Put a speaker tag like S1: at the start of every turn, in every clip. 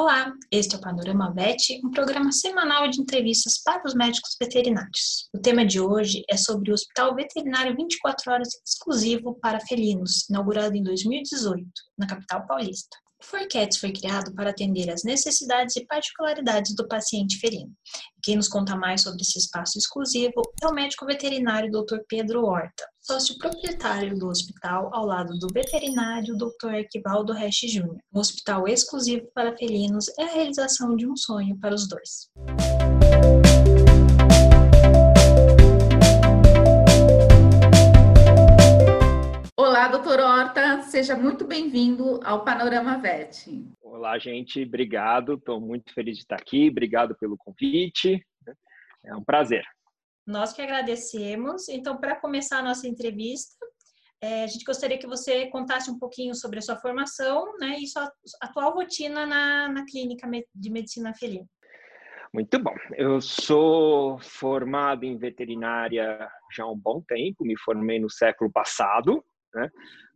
S1: Olá, este é o Panorama Vet, um programa semanal de entrevistas para os médicos veterinários. O tema de hoje é sobre o Hospital Veterinário 24 Horas exclusivo para felinos, inaugurado em 2018, na capital paulista. O Forcats foi criado para atender às necessidades e particularidades do paciente felino. Quem nos conta mais sobre esse espaço exclusivo é o médico veterinário Dr. Pedro Horta, sócio proprietário do hospital ao lado do veterinário Dr. Equivaldo Resch Jr. Um hospital exclusivo para felinos é a realização de um sonho para os dois. Olá, doutor Horta, seja muito bem-vindo ao Panorama VET.
S2: Olá, gente, obrigado, estou muito feliz de estar aqui, obrigado pelo convite, é um prazer.
S1: Nós que agradecemos. Então, para começar a nossa entrevista, é, a gente gostaria que você contasse um pouquinho sobre a sua formação né, e sua atual rotina na, na clínica de medicina felina.
S2: Muito bom. Eu sou formado em veterinária já há um bom tempo, me formei no século passado, né?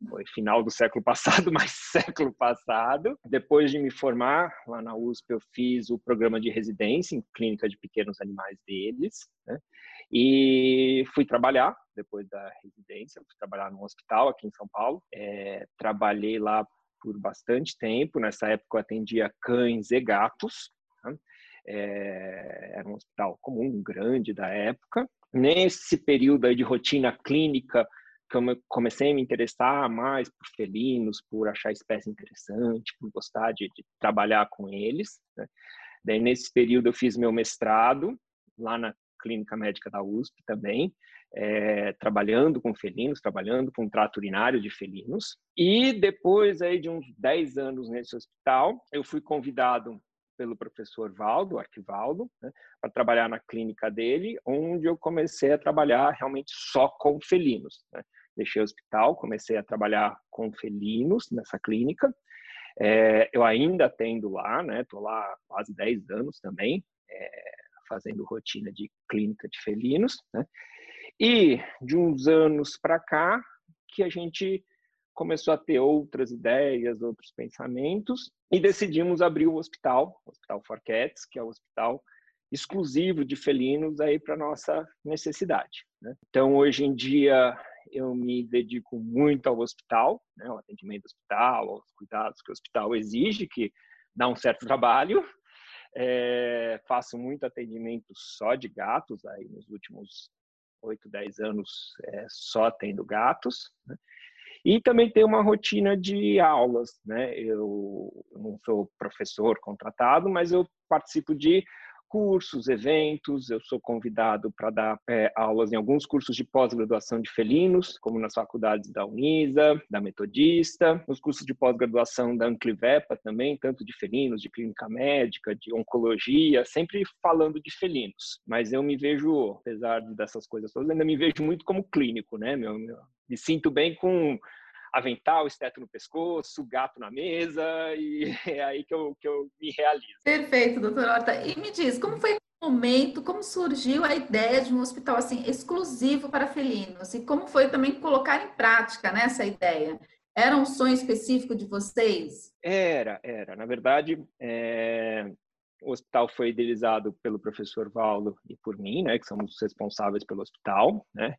S2: Foi final do século passado, mas século passado. Depois de me formar lá na USP, eu fiz o programa de residência em clínica de pequenos animais deles, né? E fui trabalhar depois da residência, fui trabalhar num hospital aqui em São Paulo. É, trabalhei lá por bastante tempo. Nessa época eu atendia cães e gatos. Né? É, era um hospital comum, grande da época. Nesse período aí de rotina clínica, comecei a me interessar mais por felinos, por achar a espécie interessante, por gostar de, de trabalhar com eles. Né? Daí, nesse período, eu fiz meu mestrado lá na Clínica Médica da USP também, é, trabalhando com felinos, trabalhando com trato urinário de felinos. E depois aí de uns 10 anos nesse hospital, eu fui convidado pelo professor Valdo, Arquivaldo, né, para trabalhar na clínica dele, onde eu comecei a trabalhar realmente só com felinos. Né? Deixei o hospital, comecei a trabalhar com felinos nessa clínica. É, eu ainda atendo lá, né? Tô lá quase 10 anos também, é, fazendo rotina de clínica de felinos, né? E de uns anos para cá que a gente começou a ter outras ideias, outros pensamentos e decidimos abrir o hospital, o Hospital For Cats, que é o hospital exclusivo de felinos aí para nossa necessidade. Né? Então hoje em dia eu me dedico muito ao hospital, né, ao atendimento hospital, aos cuidados que o hospital exige, que dá um certo trabalho. É, faço muito atendimento só de gatos, aí nos últimos 8, 10 anos é, só atendo gatos. Né? E também tenho uma rotina de aulas, né? Eu não sou professor contratado, mas eu participo de cursos, eventos. Eu sou convidado para dar é, aulas em alguns cursos de pós-graduação de felinos, como nas faculdades da Unisa, da Metodista, nos cursos de pós-graduação da Anclivepa também, tanto de felinos, de clínica médica, de oncologia, sempre falando de felinos. Mas eu me vejo, apesar dessas coisas todas, ainda me vejo muito como clínico, né? Meu, meu, me sinto bem com avental, esteto no pescoço, gato na mesa, e é aí que eu, que eu me realizo.
S1: Perfeito, doutora Horta. E me diz, como foi o momento, como surgiu a ideia de um hospital assim exclusivo para felinos? E como foi também colocar em prática né, essa ideia? Era um sonho específico de vocês?
S2: Era, era. Na verdade, é... o hospital foi idealizado pelo professor Valdo e por mim, né, que somos responsáveis pelo hospital, né?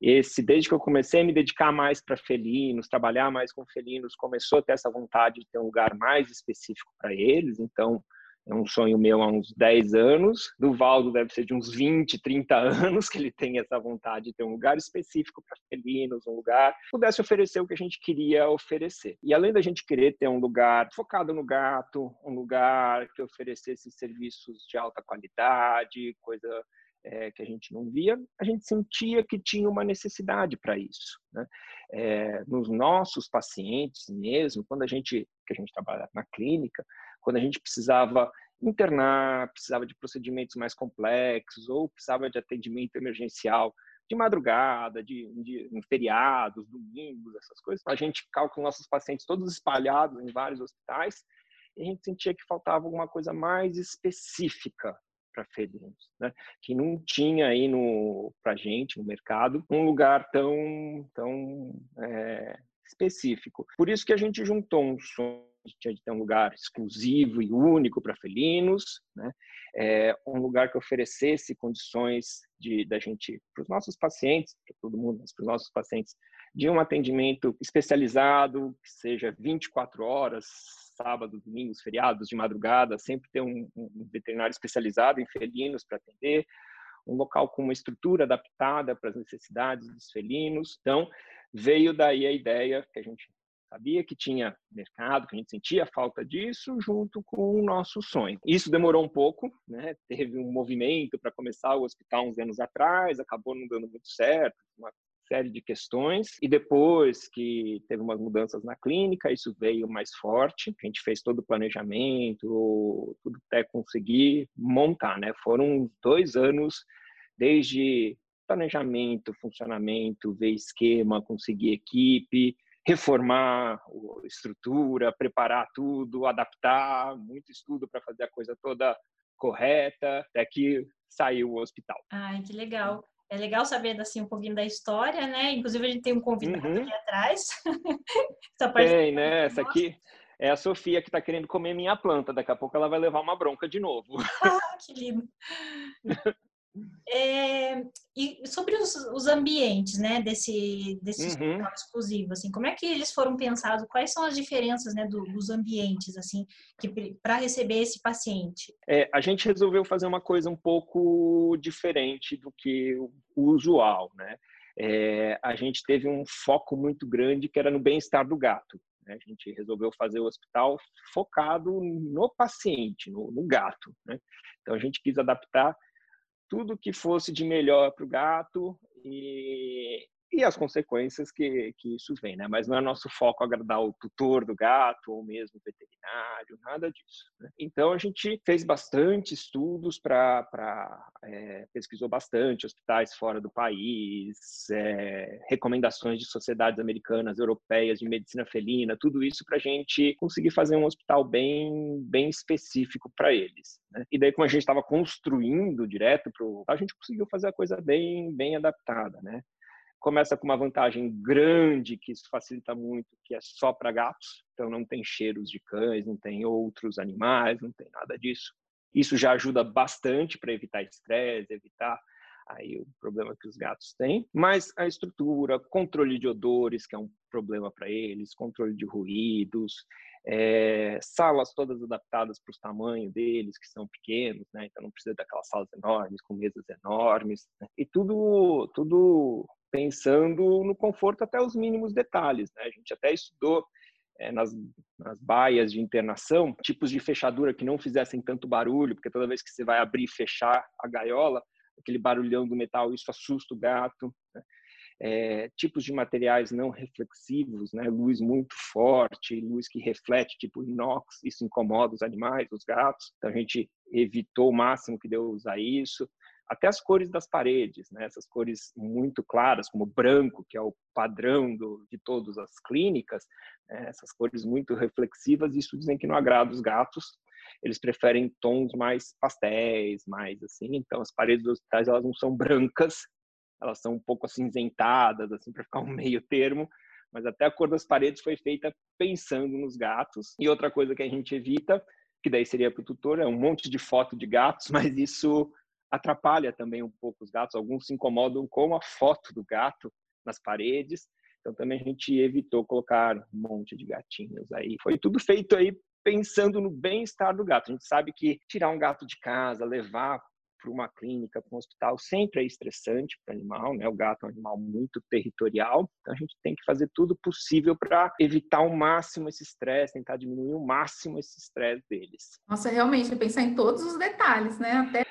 S2: Esse desde que eu comecei a me dedicar mais para felinos, trabalhar mais com felinos, começou a ter essa vontade de ter um lugar mais específico para eles. Então, é um sonho meu há uns 10 anos. Do Valdo deve ser de uns 20, 30 anos que ele tem essa vontade de ter um lugar específico para felinos, um lugar que pudesse oferecer o que a gente queria oferecer. E além da gente querer ter um lugar focado no gato, um lugar que oferecesse serviços de alta qualidade, coisa é, que a gente não via, a gente sentia que tinha uma necessidade para isso. Né? É, nos nossos pacientes mesmo, quando a gente, que a gente trabalha na clínica, quando a gente precisava internar, precisava de procedimentos mais complexos ou precisava de atendimento emergencial de madrugada, de, de, feriados, domingos, essas coisas, a gente com nossos pacientes todos espalhados em vários hospitais e a gente sentia que faltava alguma coisa mais específica para felinos, né? Que não tinha aí para gente no mercado um lugar tão tão é, específico. Por isso que a gente juntou um sonho de ter um lugar exclusivo e único para felinos, né? É, um lugar que oferecesse condições de da gente para os nossos pacientes, para todo mundo, mas para os nossos pacientes, de um atendimento especializado, que seja 24 horas, sábados, domingos, feriados, de madrugada, sempre ter um, um veterinário especializado em felinos para atender, um local com uma estrutura adaptada para as necessidades dos felinos. Então, veio daí a ideia que a gente sabia que tinha mercado, que a gente sentia falta disso, junto com o nosso sonho. Isso demorou um pouco, né? Teve um movimento para começar o hospital uns anos atrás, acabou não dando muito certo, uma série de questões. E depois que teve umas mudanças na clínica, isso veio mais forte. A gente fez todo o planejamento, tudo até conseguir montar, né? Foram dois anos desde planejamento, funcionamento, ver esquema, conseguir equipe, reformar estrutura, preparar tudo, adaptar, muito estudo para fazer a coisa toda correta, até que saiu o hospital.
S1: Ai, que legal. É legal saber assim um pouquinho da história, né? Inclusive a gente tem um convidado uhum. aqui atrás.
S2: tem, né? Essa aqui é a Sofia que está querendo comer minha planta. Daqui a pouco ela vai levar uma bronca de novo.
S1: Ah, que lindo. É, e sobre os, os, ambientes, né, desse, desse uhum. hospital exclusivo, assim, como é que eles foram pensados? Quais são as diferenças, né, do, dos ambientes, assim, para receber esse paciente?
S2: É, a gente resolveu fazer uma coisa um pouco diferente do que o, o usual, né? É, a gente teve um foco muito grande que era no bem-estar do gato. Né? A gente resolveu fazer o hospital focado no paciente, no, no gato. Né? Então a gente quis adaptar tudo que fosse de melhor para o gato e, e as consequências que, que isso vem, né? Mas não é nosso foco agradar o tutor do gato ou mesmo o nada disso. Né? Então a gente fez bastante estudos para, é, pesquisou bastante hospitais fora do país, é, recomendações de sociedades americanas, europeias de medicina felina, tudo isso para a gente conseguir fazer um hospital bem, bem específico para eles. Né? E daí como a gente estava construindo direto para a gente conseguiu fazer a coisa bem, bem adaptada, né? Começa com uma vantagem grande, que isso facilita muito, que é só para gatos, então não tem cheiros de cães, não tem outros animais, não tem nada disso. Isso já ajuda bastante para evitar estresse, evitar aí o problema que os gatos têm, mas a estrutura, controle de odores, que é um problema para eles, controle de ruídos, é, salas todas adaptadas para os tamanhos deles, que são pequenos, né? então não precisa daquelas salas enormes, com mesas enormes, né? e tudo, tudo pensando no conforto até os mínimos detalhes. Né? A gente até estudou é, nas, nas baias de internação tipos de fechadura que não fizessem tanto barulho, porque toda vez que você vai abrir e fechar a gaiola, aquele barulhão do metal, isso assusta o gato. Né? É, tipos de materiais não reflexivos, né? luz muito forte, luz que reflete, tipo inox, isso incomoda os animais, os gatos. Então a gente evitou o máximo que deu usar isso até as cores das paredes, né? essas cores muito claras, como branco, que é o padrão do, de todas as clínicas, né? essas cores muito reflexivas, isso dizem que não agrada os gatos, eles preferem tons mais pastéis, mais assim, então as paredes dos hospitais elas não são brancas, elas são um pouco acinzentadas, assim, para ficar um meio termo, mas até a cor das paredes foi feita pensando nos gatos. E outra coisa que a gente evita, que daí seria para o tutor, é um monte de foto de gatos, mas isso atrapalha também um pouco os gatos. Alguns se incomodam com a foto do gato nas paredes. Então também a gente evitou colocar um monte de gatinhos aí. Foi tudo feito aí pensando no bem-estar do gato. A gente sabe que tirar um gato de casa, levar para uma clínica, para um hospital, sempre é estressante para o animal, né? O gato é um animal muito territorial, então a gente tem que fazer tudo possível para evitar ao máximo esse estresse, tentar diminuir o máximo esse estresse deles.
S3: Nossa, realmente, pensar em todos os detalhes, né? Até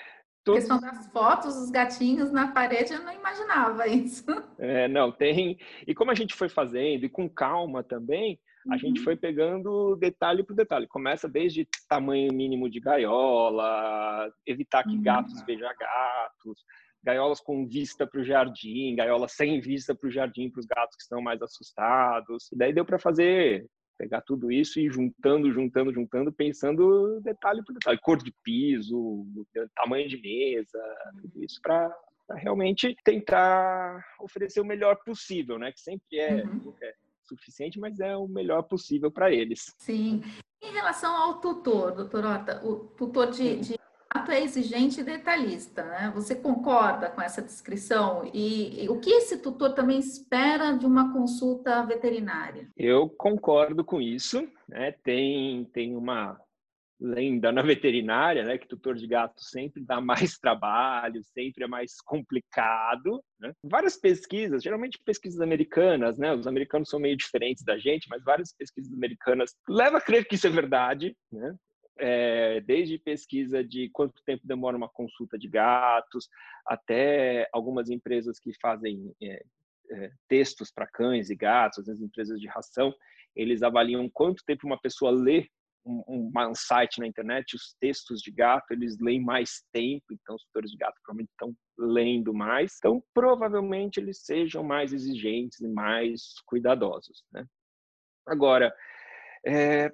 S3: Todos... Questão das fotos, os gatinhos na parede, eu não imaginava isso.
S2: É, não, tem. E como a gente foi fazendo, e com calma também, a uhum. gente foi pegando detalhe por detalhe. Começa desde tamanho mínimo de gaiola, evitar que uhum. gatos vejam gatos, gaiolas com vista para o jardim, gaiolas sem vista para o jardim para os gatos que estão mais assustados. E daí deu para fazer pegar tudo isso e juntando, juntando, juntando, pensando detalhe por detalhe, cor de piso, tamanho de mesa, tudo isso para realmente tentar oferecer o melhor possível, né? Que sempre é, uhum. é, suficiente, mas é o melhor possível para eles.
S3: Sim. Em relação ao tutor, doutor Horta, o tutor de, de ato é exigente e detalhista, né? Você concorda com essa descrição? E, e, o que esse tutor também espera de uma consulta veterinária?
S2: Eu concordo com isso. Né? Tem, tem uma lenda na veterinária, né, que tutor de gato sempre dá mais trabalho, sempre é mais complicado. Né? Várias pesquisas, geralmente pesquisas americanas, né, os americanos são meio diferentes da gente, mas várias pesquisas americanas levam a crer que isso é verdade, né? É, desde pesquisa de quanto tempo demora uma consulta de gatos, até algumas empresas que fazem é, é, textos para cães e gatos, vezes empresas de ração, eles avaliam quanto tempo uma pessoa lê um, um, site na internet, os textos de gato, eles leem mais tempo, então os tutores de gato provavelmente estão lendo mais, então provavelmente eles sejam mais exigentes e mais cuidadosos, né? Agora, é,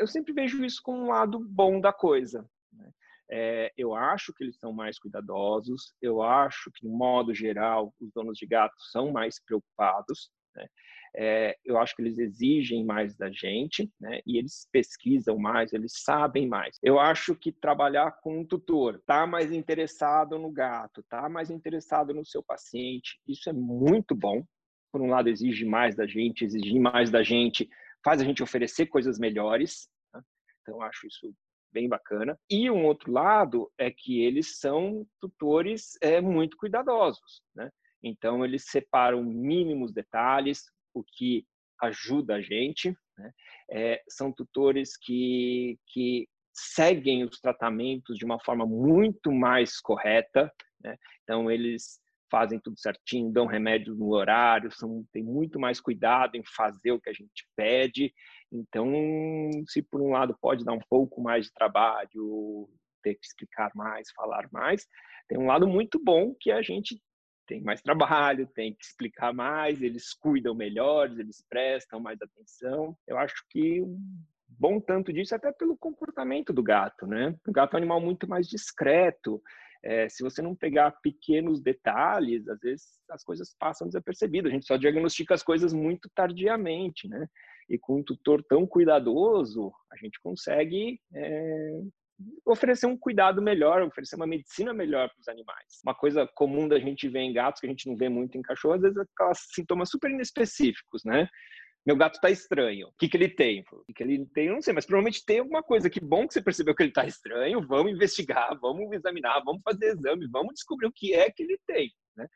S2: eu sempre vejo isso como um lado bom da coisa. Né? É, eu acho que eles são mais cuidadosos, eu acho que, de modo geral, os donos de gatos são mais preocupados. Né? É, eu acho que eles exigem mais da gente, né? E eles pesquisam mais, eles sabem mais. Eu acho que trabalhar com um tutor, tá mais interessado no gato, tá mais interessado no seu paciente, isso é muito bom. Por um lado, exige mais da gente, exigir mais da gente faz a gente oferecer coisas melhores. Né? Então, acho isso bem bacana. E um outro lado é que eles são tutores é, muito cuidadosos, né? Então, eles separam mínimos detalhes, o que ajuda a gente. Né? É, são tutores que, que seguem os tratamentos de uma forma muito mais correta. Né? Então, eles fazem tudo certinho, dão remédios no horário, são, tem muito mais cuidado em fazer o que a gente pede. Então, se por um lado pode dar um pouco mais de trabalho, ter que explicar mais, falar mais, tem um lado muito bom que a gente tem mais trabalho, tem que explicar mais, eles cuidam melhor, eles prestam mais atenção. Eu acho que um bom tanto disso é até pelo comportamento do gato, né? O gato é um animal muito mais discreto. É, se você não pegar pequenos detalhes, às vezes as coisas passam desapercebidas. A gente só diagnostica as coisas muito tardiamente, né? E com um tutor tão cuidadoso, a gente consegue é, oferecer um cuidado melhor, oferecer uma medicina melhor para os animais. Uma coisa comum da gente ver em gatos, que a gente não vê muito em cachorro, às vezes é aqueles sintomas super inespecíficos, né? Meu gato está estranho. O que, que ele tem? O que, ele tem? Eu não sei, mas provavelmente tem alguma coisa. Que bom que você percebeu que ele está estranho. Vamos investigar, vamos examinar, vamos fazer exames, vamos descobrir o que é que ele tem, né?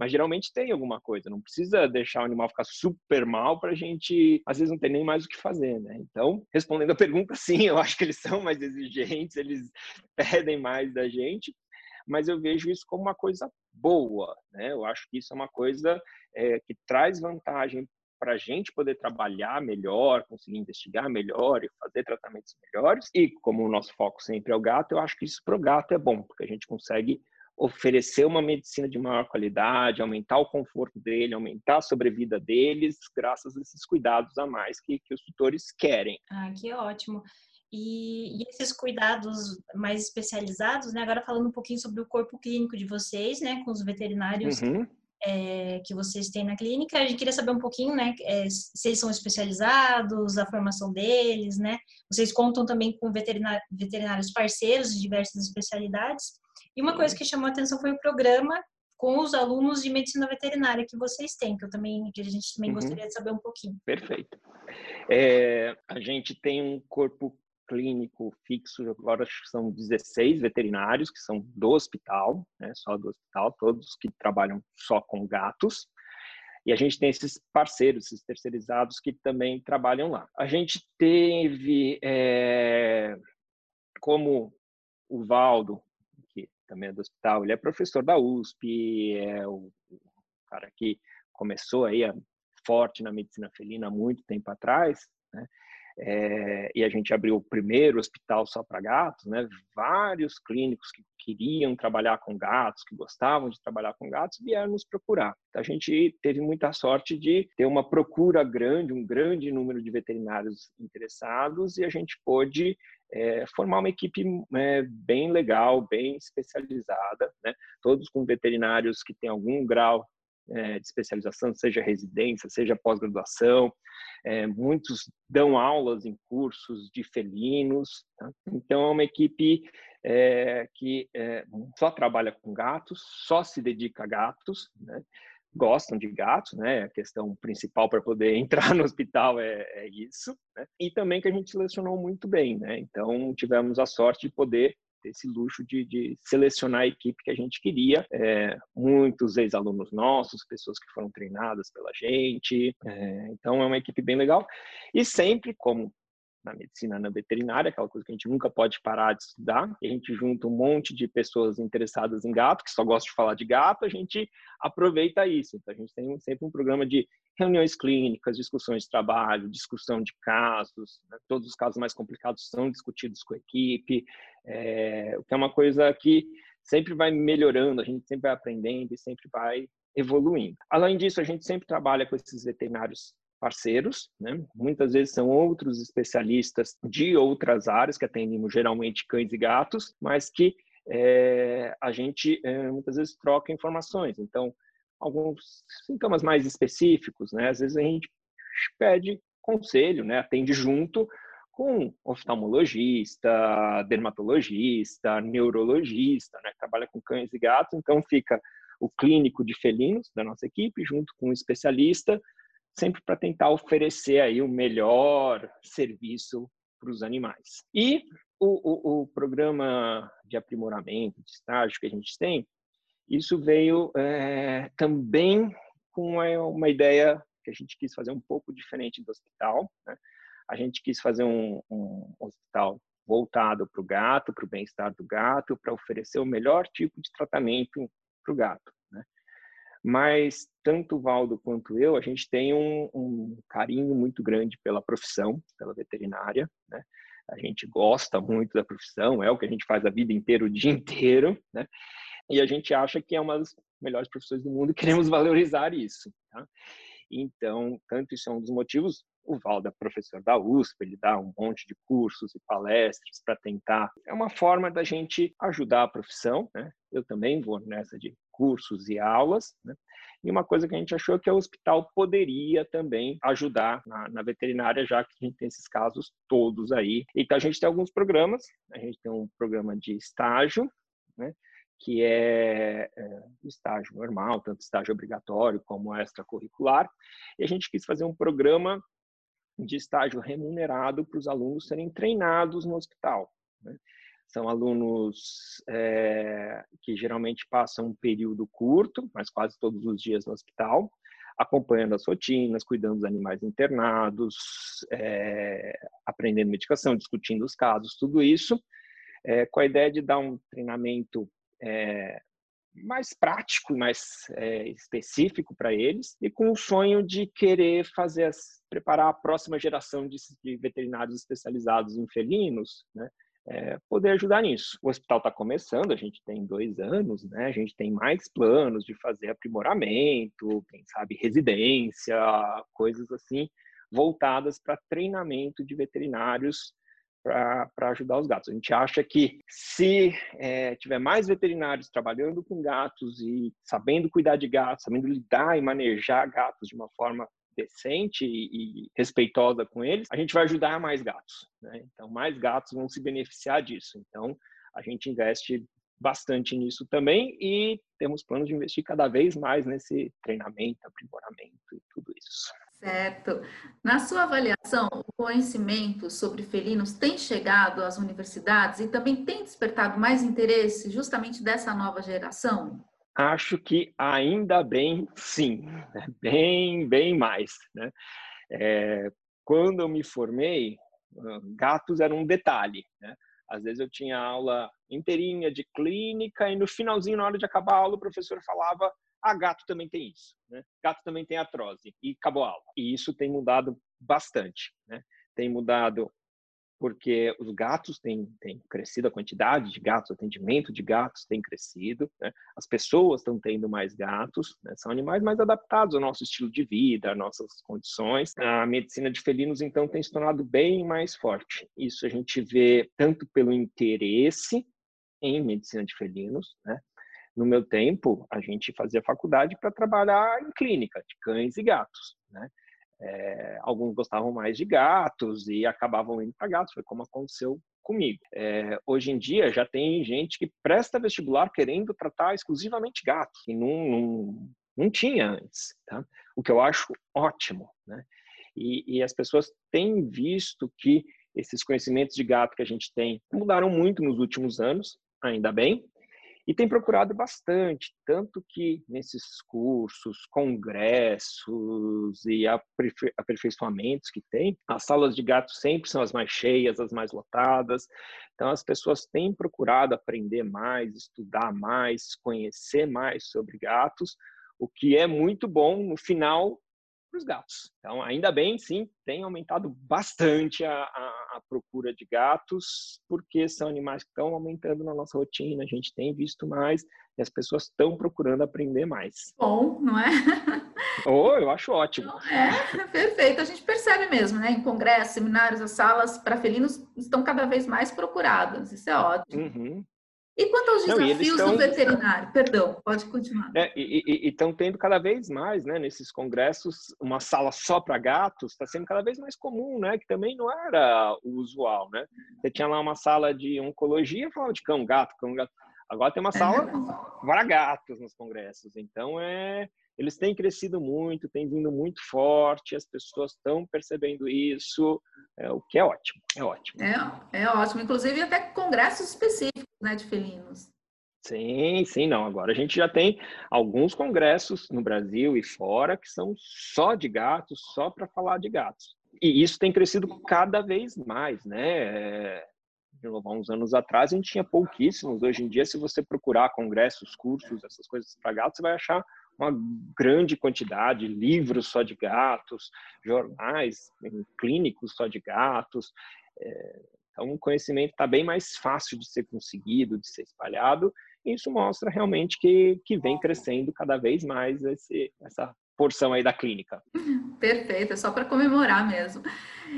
S2: mas geralmente tem alguma coisa. Não precisa deixar o animal ficar super mal para a gente, às vezes, não ter nem mais o que fazer, né? Então, respondendo a pergunta, sim, eu acho que eles são mais exigentes, eles pedem mais da gente, mas eu vejo isso como uma coisa boa, né? Eu acho que isso é uma coisa é, que traz vantagem para a gente poder trabalhar melhor, conseguir investigar melhor e fazer tratamentos melhores. E como o nosso foco sempre é o gato, eu acho que isso para o gato é bom, porque a gente consegue oferecer uma medicina de maior qualidade, aumentar o conforto dele, aumentar a sobrevida deles, graças a esses cuidados a mais que, que os tutores querem.
S1: Ah, que ótimo. E, e, esses cuidados mais especializados, né? Agora falando um pouquinho sobre o corpo clínico de vocês, né? Com os veterinários uhum. É, que vocês têm na clínica, a gente queria saber um pouquinho, né? É, se eles são especializados, a formação deles, né? Vocês contam também com veterinários parceiros de diversas especialidades. E uma coisa que chamou a atenção foi o programa com os alunos de medicina veterinária que vocês têm, que eu também, que a gente também uhum. gostaria de saber um pouquinho.
S2: Perfeito. É, a gente tem um corpo clínico fixo, agora acho que são 16 veterinários que são do hospital, né, só do hospital, todos que trabalham só com gatos. E a gente tem esses parceiros, esses terceirizados que também trabalham lá. A gente teve, é, como o Valdo, também é do hospital, ele é professor da USP, é o, o cara que começou aí a, forte na medicina felina há muito tempo atrás, né? É, e a gente abriu o primeiro hospital só para gatos, né? Vários clínicos que queriam trabalhar com gatos, que gostavam de trabalhar com gatos, vieram nos procurar. Então, a gente teve muita sorte de ter uma procura grande, um grande número de veterinários interessados, e a gente pôde é, formar uma equipe é, bem legal, bem especializada, né? Todos com veterinários que têm algum grau é, de especialização, seja residência, seja pós-graduação. É, muitos dão aulas em cursos de felinos. Tá? Então, é uma equipe é, que é, só trabalha com gatos, só se dedica a gatos, né? gostam de gatos, né? A questão principal para poder entrar no hospital é, é isso, né? E também que a gente selecionou muito bem, né? Então tivemos a sorte de poder ter esse luxo de, de, selecionar a equipe que a gente queria. É, muitos ex-alunos nossos, pessoas que foram treinadas pela gente. É, então é uma equipe bem legal. E sempre, como na medicina, na veterinária, aquela coisa que a gente nunca pode parar de estudar. E a gente junta um monte de pessoas interessadas em gato, que só gostam de falar de gato, a gente aproveita isso. Então, a gente tem sempre um programa de reuniões clínicas, discussões de trabalho, discussão de casos. Né? Todos os casos mais complicados são discutidos com a equipe, é, o que é uma coisa que sempre vai melhorando, a gente sempre vai aprendendo e sempre vai evoluindo. Além disso, a gente sempre trabalha com esses veterinários parceiros, né? muitas vezes são outros especialistas de outras áreas que atendem geralmente cães e gatos, mas que é, a gente é, muitas vezes troca informações. Então, alguns sintomas mais específicos, né? Às vezes a gente pede conselho, né? Atende junto com oftalmologista, dermatologista, neurologista, né? Trabalha com cães e gatos, então fica o clínico de felinos da nossa equipe junto com o especialista sempre para tentar oferecer aí o melhor serviço para os animais. E o, o, o, programa de aprimoramento, de estágio que a gente tem, isso veio é, também com uma, ideia que a gente quis fazer um pouco diferente do hospital. Né? A gente quis fazer um, um hospital voltado para o gato, para o bem-estar do gato, para oferecer o melhor tipo de tratamento para o gato mas tanto o Valdo quanto eu, a gente tem um, um carinho muito grande pela profissão, pela veterinária, né? A gente gosta muito da profissão, é o que a gente faz a vida inteira, o dia inteiro, né? E a gente acha que é uma das melhores profissões do mundo e queremos valorizar isso, tá? Então, tanto isso é um dos motivos, o Valdo é professor da USP, ele dá um monte de cursos e palestras para tentar. É uma forma da gente ajudar a profissão, né? Eu também vou nessa de cursos e aulas, né? E uma coisa que a gente achou que o hospital poderia também ajudar na, na, veterinária, já que a gente tem esses casos todos aí. Então a gente tem alguns programas, a gente tem um programa de estágio, né? que é, é estágio normal, tanto estágio obrigatório como extracurricular, e a gente quis fazer um programa de estágio remunerado para os alunos serem treinados no hospital. Né? São alunos é, que geralmente passam um período curto, mas quase todos os dias no hospital, acompanhando as rotinas, cuidando dos animais internados, é, aprendendo medicação, discutindo os casos, tudo isso, é, com a ideia de dar um treinamento é, mais prático mais é, específico para eles e com o sonho de querer fazer as, preparar a próxima geração de, de veterinários especializados em felinos, né? É, poder ajudar nisso. O hospital está começando, a gente tem dois anos, né? A gente tem mais planos de fazer aprimoramento, quem sabe residência, coisas assim voltadas para treinamento de veterinários para ajudar os gatos. A gente acha que se é, tiver mais veterinários trabalhando com gatos e sabendo cuidar de gatos, sabendo lidar e manejar gatos de uma forma decente e, e respeitosa com eles, a gente vai ajudar mais gatos. Né? Então, mais gatos vão se beneficiar disso. Então, a gente investe bastante nisso também e temos planos de investir cada vez mais nesse treinamento, aprimoramento e tudo isso.
S3: Certo. Na sua avaliação, o conhecimento sobre felinos tem chegado às universidades e também tem despertado mais interesse justamente dessa nova geração?
S2: Acho que ainda bem sim, né? bem, bem mais. Né? É, quando eu me formei, gatos eram um detalhe. Né? Às vezes eu tinha aula inteirinha de clínica e no finalzinho, na hora de acabar a aula, o professor falava ah, gato também tem isso, né? Gato também tem atrose e acabou a aula. E isso tem mudado bastante, né? Tem mudado porque os gatos têm, têm crescido, a quantidade de gatos, o atendimento de gatos tem crescido, né? as pessoas estão tendo mais gatos, né? são animais mais adaptados ao nosso estilo de vida, às nossas condições. A medicina de felinos, então, tem se tornado bem mais forte. Isso a gente vê tanto pelo interesse em medicina de felinos, né? No meu tempo, a gente fazia faculdade para trabalhar em clínica de cães e gatos, né? É, alguns gostavam mais de gatos e acabavam indo para gatos, foi como aconteceu comigo. É, hoje em dia já tem gente que presta vestibular querendo tratar exclusivamente gatos, e não, não, não tinha antes, tá? o que eu acho ótimo. Né? E, e as pessoas têm visto que esses conhecimentos de gato que a gente tem mudaram muito nos últimos anos, ainda bem, e tem procurado bastante, tanto que nesses cursos, congressos e aperfeiçoamentos que tem, as salas de gato sempre são as mais cheias, as mais lotadas. Então as pessoas têm procurado aprender mais, estudar mais, conhecer mais sobre gatos, o que é muito bom no final para os gatos. Então, ainda bem, sim, tem aumentado bastante a, a, a, procura de gatos, porque são animais que estão aumentando na nossa rotina, a gente tem visto mais e as pessoas estão procurando aprender mais.
S3: Bom, não é?
S2: Oh, eu acho ótimo.
S3: É, perfeito. A gente percebe mesmo, né? Em congressos, seminários, as salas para felinos estão cada vez mais procuradas. Isso é ótimo. Uhum. E quanto aos desafios Não, do veterinário? Perdão, pode continuar.
S2: É, e estão tendo cada vez mais, né, nesses congressos, uma sala só para gatos, está sendo cada vez mais comum, né, que também não era o usual, né? Você tinha lá uma sala de oncologia, falava de cão, gato, cão, gato. Agora tem uma sala é para gatos nos congressos. Então, é, eles têm crescido muito, têm vindo muito forte, as pessoas estão percebendo isso, é, o que é ótimo, é ótimo.
S3: É, é ótimo, inclusive até congressos específicos né, de felinos.
S2: Sim, sim, não. Agora a gente já tem alguns congressos no Brasil e fora que são só de gatos, só para falar de gatos. E isso tem crescido cada vez mais, né? É, há uns anos atrás a gente tinha pouquíssimos. Hoje em dia, se você procurar congressos, cursos, essas coisas para gatos, você vai achar uma grande quantidade, livros só de gatos, jornais clínicos só de gatos. É, então, o conhecimento está bem mais fácil de ser conseguido, de ser espalhado. E isso mostra realmente que, que vem crescendo cada vez mais esse, essa porção aí da clínica.
S3: Perfeito, é só para comemorar mesmo.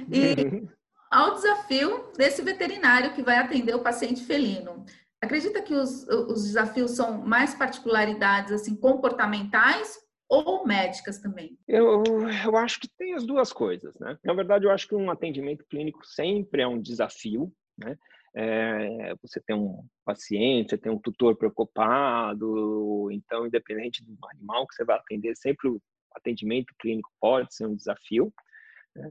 S3: E ao desafio desse veterinário que vai atender o paciente felino. Acredita que os, os desafios são mais particularidades assim comportamentais ou médicas também?
S2: Eu, eu acho que tem as duas coisas, né? Na verdade, eu acho que um atendimento clínico sempre é um desafio, né? É, você tem um paciente, você tem um tutor preocupado, então, independente do animal que você vai atender, sempre o atendimento clínico pode ser um desafio. Né?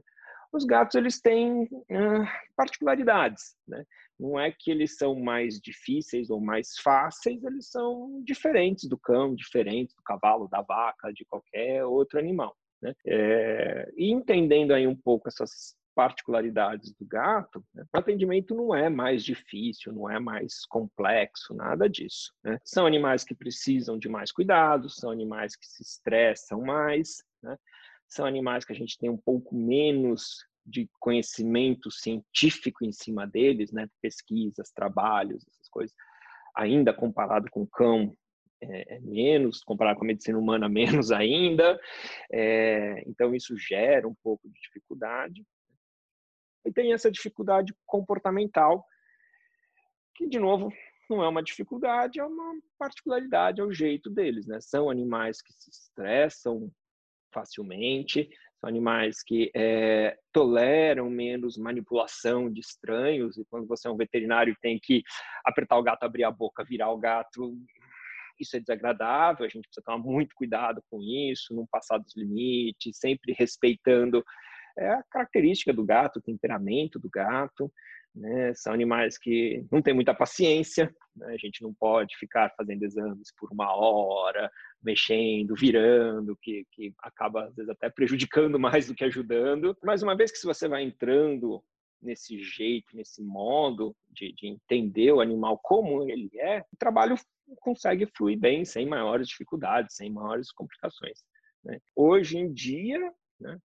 S2: Os gatos, eles têm uh, particularidades, né? Não é que eles são mais difíceis ou mais fáceis, eles são diferentes do cão, diferentes do cavalo, da vaca, de qualquer outro animal, né? É, e entendendo aí um pouco essas particularidades do gato, né? o atendimento não é mais difícil, não é mais complexo, nada disso. Né? São animais que precisam de mais cuidados, são animais que se estressam mais, né? São animais que a gente tem um pouco menos de conhecimento científico em cima deles, né? pesquisas, trabalhos, essas coisas, ainda comparado com o cão, é, é menos, comparado com a medicina humana, menos ainda. É, então, isso gera um pouco de dificuldade. E tem essa dificuldade comportamental, que, de novo, não é uma dificuldade, é uma particularidade, é o jeito deles, né? São animais que se estressam facilmente, são animais que é, toleram menos manipulação de estranhos, e quando você é um veterinário tem que apertar o gato, abrir a boca, virar o gato, isso é desagradável, a gente precisa tomar muito cuidado com isso, não passar dos limites, sempre respeitando é, a característica do gato, o temperamento do gato. Né? São animais que não têm muita paciência, né? a gente não pode ficar fazendo exames por uma hora, mexendo, virando, que, que acaba às vezes até prejudicando mais do que ajudando. Mas uma vez que se você vai entrando nesse jeito, nesse modo de, de entender o animal como ele é, o trabalho consegue fluir bem, sem maiores dificuldades, sem maiores complicações. Né? Hoje em dia, né,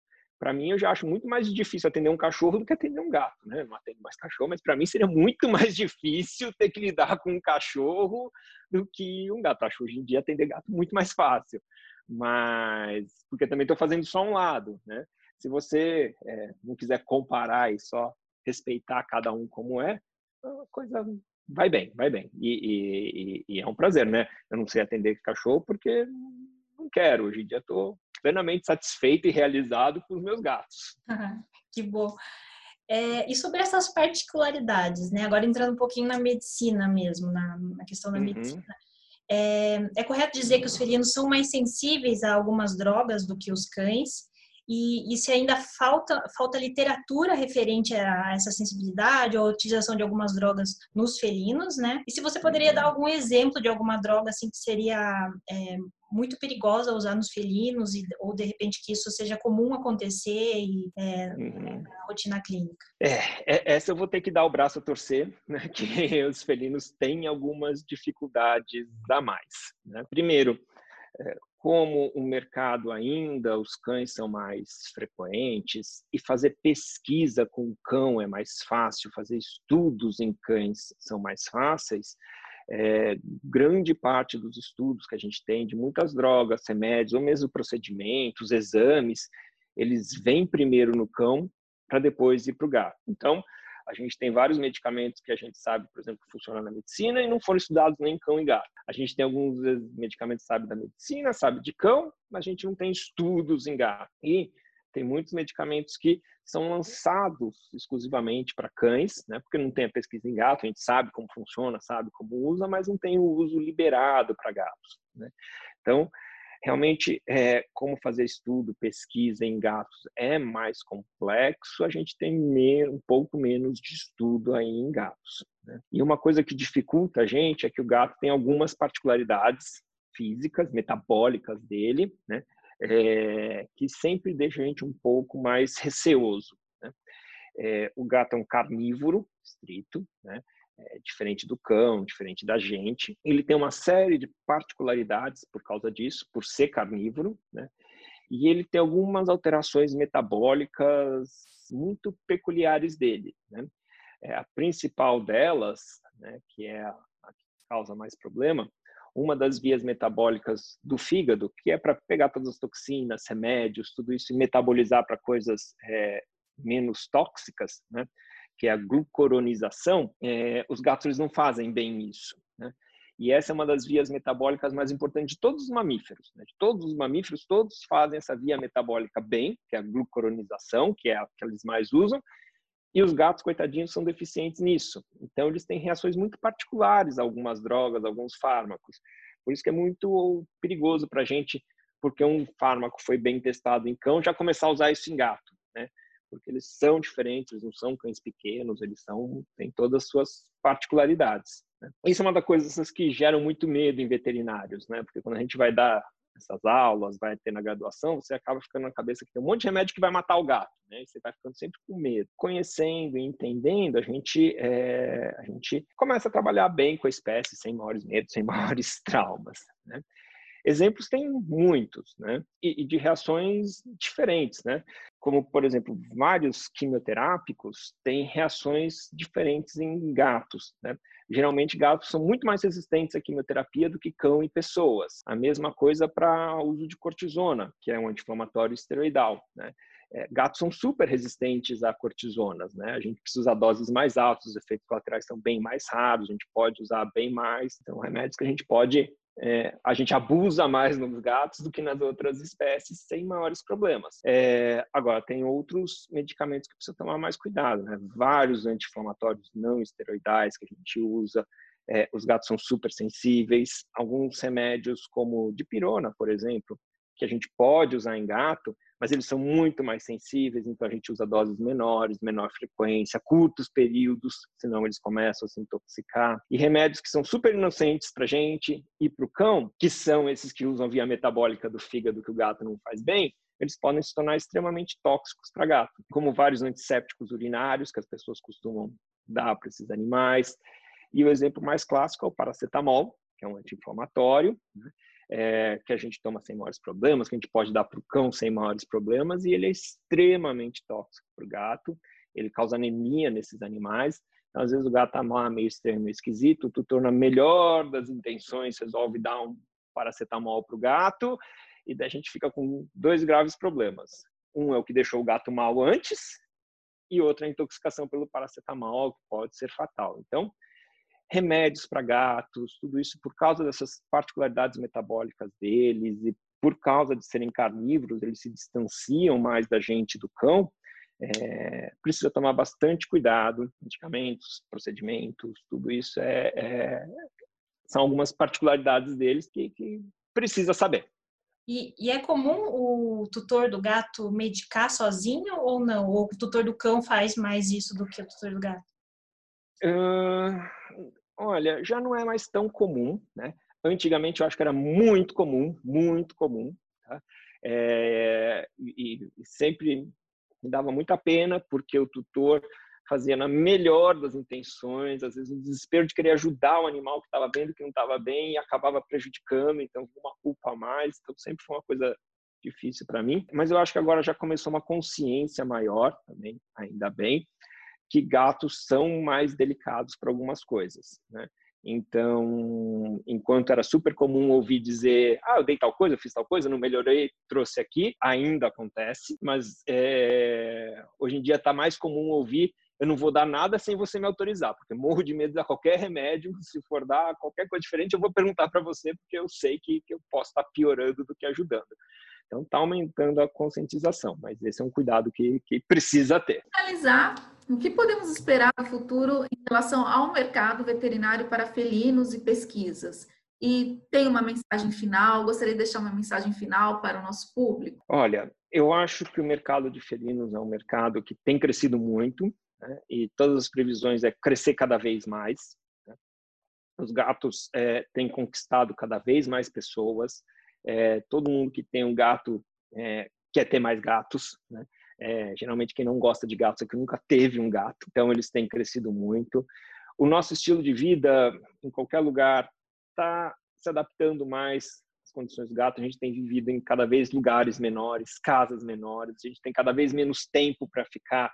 S2: para mim eu já acho muito mais difícil atender um cachorro do que atender um gato, né? Não atendo mais cachorro, mas para mim seria muito mais difícil ter que lidar com um cachorro do que um gato. Acho hoje em dia atender gato muito mais fácil, mas porque também estou fazendo só um lado, né? Se você é, não quiser comparar e só respeitar cada um como é, uma coisa vai bem, vai bem. E, e, e, é um prazer, né? Eu não sei atender cachorro porque não quero. Hoje em dia estou plenamente satisfeito e realizado com os meus gatos.
S1: que bom. É, e sobre essas particularidades, né? Agora entrando um pouquinho na medicina mesmo, na, na questão da uhum. medicina. É, é, correto dizer que os felinos são mais sensíveis a algumas drogas do que os cães? E, e, se ainda falta, falta literatura referente a essa sensibilidade ou a utilização de algumas drogas nos felinos, né? E se você poderia dar uhum. algum exemplo de alguma droga assim que seria é, muito perigosa usar nos felinos e, ou de repente que isso seja comum acontecer e, é, uhum. na rotina clínica?
S2: É, é, essa eu vou ter que dar o braço a torcer, né? Que os felinos têm algumas dificuldades a mais. Né? Primeiro, é, como o mercado ainda, os cães são mais frequentes e fazer pesquisa com cão é mais fácil, fazer estudos em cães são mais fáceis, é, grande parte dos estudos que a gente tem de muitas drogas, remédios ou mesmo procedimentos, exames, eles vêm primeiro no cão para depois ir para o gato. Então, a gente tem vários medicamentos que a gente sabe, por exemplo, que funcionam na medicina e não foram estudados nem em cão e gato. A gente tem alguns medicamentos que sabe da medicina, sabe de cão, mas a gente não tem estudos em gato. E tem muitos medicamentos que são lançados exclusivamente para cães, né? Porque não tem a pesquisa em gato, a gente sabe como funciona, sabe como usa, mas não tem o uso liberado para gatos, né? Então, realmente, é, como fazer estudo, pesquisa em gatos é mais complexo, a gente tem um pouco menos de estudo aí em gatos. Né? E uma coisa que dificulta a gente é que o gato tem algumas particularidades físicas, metabólicas dele, né? É, que sempre deixa a gente um pouco mais receoso. Né? É, o gato é um carnívoro estrito, né? é, diferente do cão, diferente da gente. Ele tem uma série de particularidades por causa disso, por ser carnívoro, né? E ele tem algumas alterações metabólicas muito peculiares dele, né? É, a principal delas, né, que é a, a que causa mais problema, uma das vias metabólicas do fígado, que é para pegar todas as toxinas, remédios, tudo isso e metabolizar para coisas é, menos tóxicas, né? que é a glucoronização, é, os gatos não fazem bem isso. Né? E essa é uma das vias metabólicas mais importantes de todos os mamíferos. Né? De todos os mamíferos, todos fazem essa via metabólica bem, que é a glucoronização, que é a que eles mais usam, e os gatos, coitadinhos, são deficientes nisso. Então, eles têm reações muito particulares a algumas drogas, a alguns fármacos. Por isso que é muito perigoso para a gente, porque um fármaco foi bem testado em cão, já começar a usar isso em gato. Né? porque eles são diferentes, eles não são cães pequenos, eles são têm todas as suas particularidades. Né? Isso é uma das coisas que geram muito medo em veterinários, né? Porque quando a gente vai dar essas aulas, vai ter na graduação, você acaba ficando na cabeça que tem um monte de remédio que vai matar o gato, né? E você vai ficando sempre com medo. Conhecendo e entendendo, a gente, é, a gente começa a trabalhar bem com a espécie, sem maiores medos, sem maiores traumas, né? Exemplos tem muitos, né? E, e, de reações diferentes, né? Como, por exemplo, vários quimioterápicos têm reações diferentes em gatos, né? Geralmente, gatos são muito mais resistentes à quimioterapia do que cão e pessoas. A mesma coisa para o uso de cortisona, que é um anti-inflamatório esteroidal, né? É, gatos são super resistentes a cortisonas, né? A gente precisa usar doses mais altas, os efeitos colaterais são bem mais raros, a gente pode usar bem mais. Então, remédios que a gente pode é, a gente abusa mais nos gatos do que nas outras espécies sem maiores problemas. É, agora, tem outros medicamentos que precisa tomar mais cuidado, né? Vários anti-inflamatórios não esteroidais que a gente usa, é, os gatos são super sensíveis. Alguns remédios, como dipirona, por exemplo, que a gente pode usar em gato, mas eles são muito mais sensíveis, então a gente usa doses menores, menor frequência, curtos períodos, senão eles começam a se intoxicar. E remédios que são super inocentes para a gente e para o cão, que são esses que usam via metabólica do fígado que o gato não faz bem, eles podem se tornar extremamente tóxicos para gato, como vários antissépticos urinários que as pessoas costumam dar para esses animais. E o exemplo mais clássico é o paracetamol, que é um anti-inflamatório, né? É, que a gente toma sem maiores problemas, que a gente pode dar para o cão sem maiores problemas, e ele é extremamente tóxico para o gato, ele causa anemia nesses animais. Então, às vezes o gato está lá meio estranho, meio esquisito, o tutor, na melhor das intenções, resolve dar um paracetamol para o gato, e daí a gente fica com dois graves problemas. Um é o que deixou o gato mal antes, e outro é a intoxicação pelo paracetamol, que pode ser fatal. Então, remédios para gatos, tudo isso por causa dessas particularidades metabólicas deles e por causa de serem carnívoros, eles se distanciam mais da gente do cão. É, precisa tomar bastante cuidado, medicamentos, procedimentos, tudo isso é, é são algumas particularidades deles que, que precisa saber.
S1: E, e, é comum o tutor do gato medicar sozinho ou não? Ou o tutor do cão faz mais isso do que o tutor do gato?
S2: Uh, olha, já não é mais tão comum, né? Antigamente eu acho que era muito comum, muito comum, tá? É, e, e sempre me dava muita pena porque o tutor fazia na melhor das intenções, às vezes no desespero de querer ajudar o animal que estava vendo que não estava bem e acabava prejudicando, então uma culpa a mais, então sempre foi uma coisa difícil para mim, mas eu acho que agora já começou uma consciência maior também, ainda bem, que gatos são mais delicados para algumas coisas, né? Então, enquanto era super comum ouvir dizer, ah, eu dei tal coisa, eu fiz tal coisa, não melhorei, trouxe aqui, ainda acontece, mas é, hoje em dia está mais comum ouvir, eu não vou dar nada sem você me autorizar, porque morro de medo de dar qualquer remédio, se for dar qualquer coisa diferente, eu vou perguntar para você, porque eu sei que, que eu posso estar tá piorando do que ajudando. Então, está aumentando a conscientização, mas esse é um cuidado que, que precisa ter.
S3: Finalizar, o que podemos esperar no futuro em relação ao mercado veterinário para felinos e pesquisas? E tem uma mensagem final? Gostaria de deixar uma mensagem final para o nosso público?
S2: Olha, eu acho que o mercado de felinos é um mercado que tem crescido muito né? e todas as previsões é crescer cada vez mais. Né? Os gatos é, têm conquistado cada vez mais pessoas. É, todo mundo que tem um gato é, quer ter mais gatos. Né? É, geralmente quem não gosta de gatos é que nunca teve um gato. Então eles têm crescido muito. O nosso estilo de vida em qualquer lugar está se adaptando mais às condições do gato. A gente tem vivido em cada vez lugares menores, casas menores. A gente tem cada vez menos tempo para ficar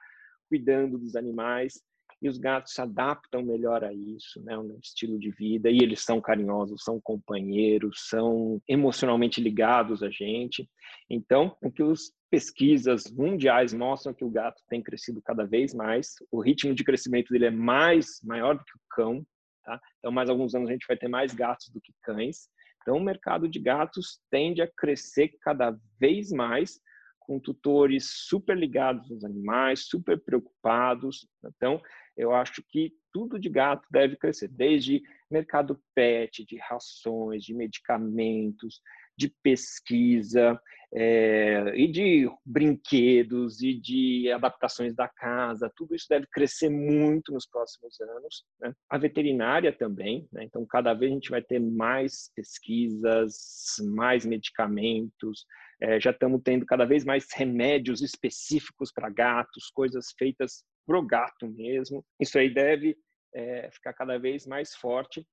S2: cuidando dos animais e os gatos se adaptam melhor a isso, né, um estilo de vida, e eles são carinhosos, são companheiros, são emocionalmente ligados a gente. Então, o que as pesquisas mundiais mostram que o gato tem crescido cada vez mais, o ritmo de crescimento dele é mais maior do que o cão, tá? Então, mais alguns anos a gente vai ter mais gatos do que cães. Então, o mercado de gatos tende a crescer cada vez mais com tutores super ligados aos animais, super preocupados. Então, eu acho que tudo de gato deve crescer, desde mercado pet, de rações, de medicamentos, de pesquisa é, e de brinquedos e de adaptações da casa. Tudo isso deve crescer muito nos próximos anos. Né? A veterinária também. Né? Então, cada vez a gente vai ter mais pesquisas, mais medicamentos, é, já estamos tendo cada vez mais remédios específicos para gatos, coisas feitas para o gato mesmo. Isso aí deve é, ficar cada vez mais forte,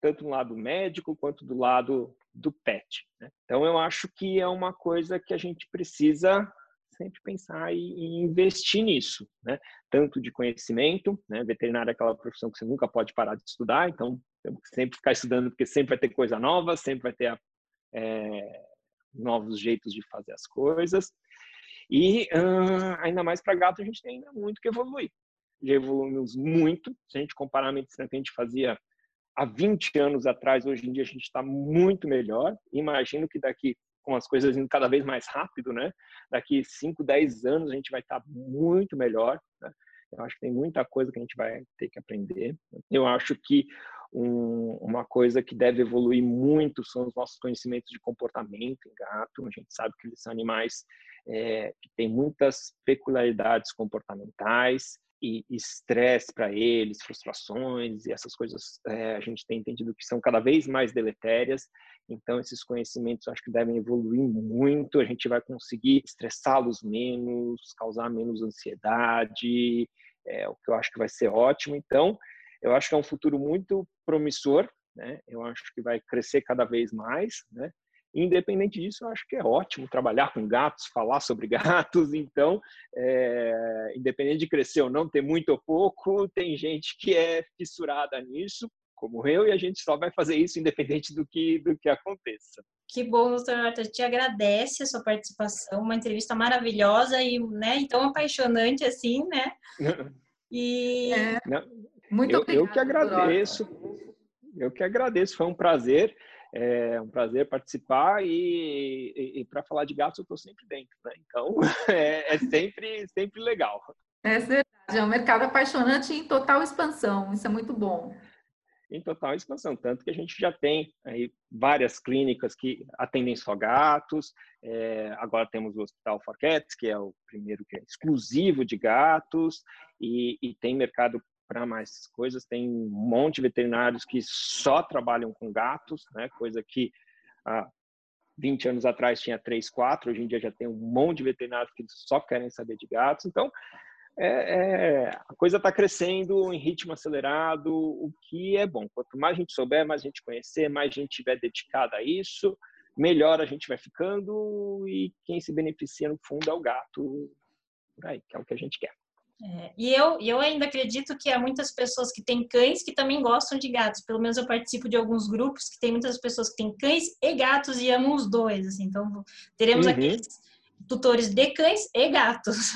S2: tanto do lado médico quanto do lado do pet. Né? Então, eu acho que é uma coisa que a gente precisa sempre pensar e, investir nisso, né? Tanto de conhecimento, né? Veterinário é aquela profissão que você nunca pode parar de estudar, então temos que sempre ficar estudando porque sempre vai ter coisa nova, sempre vai ter é, novos jeitos de fazer as coisas. E uh, ainda mais para gato, a gente tem ainda muito que evoluir. Já evoluímos muito. Se a gente comparar a medicina que a gente fazia há 20 anos atrás, hoje em dia a gente está muito melhor. Imagino que daqui, com as coisas indo cada vez mais rápido, né? Daqui 5, 10 anos a gente vai estar tá muito melhor. Né? Eu acho que tem muita coisa que a gente vai ter que aprender. Eu acho que um, uma coisa que deve evoluir muito são os nossos conhecimentos de comportamento em gato. A gente sabe que eles são animais é, que têm muitas peculiaridades comportamentais e estresse para eles, frustrações e essas coisas é, a gente tem entendido que são cada vez mais deletérias. Então esses conhecimentos acho que devem evoluir muito. A gente vai conseguir estressá-los menos, causar menos ansiedade, é, o que eu acho que vai ser ótimo. Então eu acho que é um futuro muito promissor, né? Eu acho que vai crescer cada vez mais, né? Independente disso, eu acho que é ótimo trabalhar com gatos, falar sobre gatos. Então, é, independente de crescer ou não, ter muito ou pouco, tem gente que é fissurada nisso, como eu, e a gente só vai fazer isso independente do que, do que aconteça.
S1: Que bom, doutora Marta. Te agradece a sua participação, uma entrevista maravilhosa e né, tão apaixonante assim, né?
S2: E... É.
S3: Muito
S2: eu,
S3: obrigada.
S2: Eu que agradeço. Eu que agradeço. Foi um prazer. É um prazer participar e, e, e para falar de gatos eu estou sempre dentro, né? Então é, é, sempre, sempre legal.
S3: É verdade, é um mercado apaixonante em total expansão, isso é muito bom.
S2: Em total expansão, tanto que a gente já tem aí várias clínicas que atendem só gatos, é, agora temos o Hospital for Cats, que é o primeiro que é exclusivo de gatos, e, e tem mercado para mais coisas. Tem um monte de veterinários que só trabalham com gatos, né? Coisa que há 20 anos atrás tinha três, quatro. Hoje em dia já tem um monte de veterinários que só querem saber de gatos. Então, é, é, a coisa está crescendo em ritmo acelerado, o que é bom. Quanto mais a gente souber, mais a gente conhecer, mais a gente tiver dedicado a isso, melhor a gente vai ficando e quem se beneficia no fundo é o gato, aí, que é o que a gente quer.
S1: É, e eu, eu ainda acredito que há muitas pessoas que têm cães que também gostam de gatos. Pelo menos eu participo de alguns grupos que tem muitas pessoas que têm cães e gatos e amam os dois. Assim. Então, teremos uhum. aqueles tutores de cães e gatos.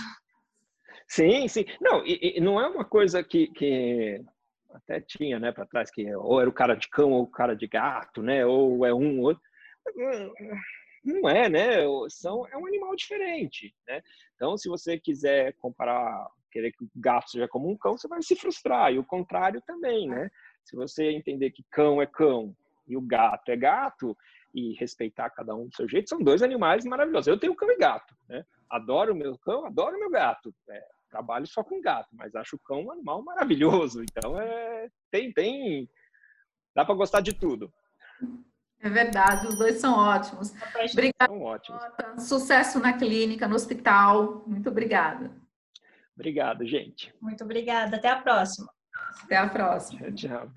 S2: Sim, sim. Não, e, e não é uma coisa que, que até tinha, né, para trás, que ou era o cara de cão ou o cara de gato, né, ou é um ou outro. Não é, né? São, é um animal diferente, né? Então, se você quiser comparar querer que o gato seja como um cão, você vai se frustrar. E o contrário também, né? Se você entender que cão é cão e o gato é gato e respeitar cada um do seu jeito, são dois animais maravilhosos. Eu tenho cão e gato, né? Adoro o meu cão, adoro o meu gato. É, trabalho só com gato, mas acho o cão um animal maravilhoso. Então, é, tem, tem, dá para gostar de tudo.
S3: É verdade, os dois são ótimos. Obrigada.
S2: São ótimos.
S3: Sucesso na clínica, no hospital. Muito obrigada.
S2: Obrigado, gente.
S1: Muito obrigada. Até a próxima.
S3: Até a próxima.
S2: Tchau.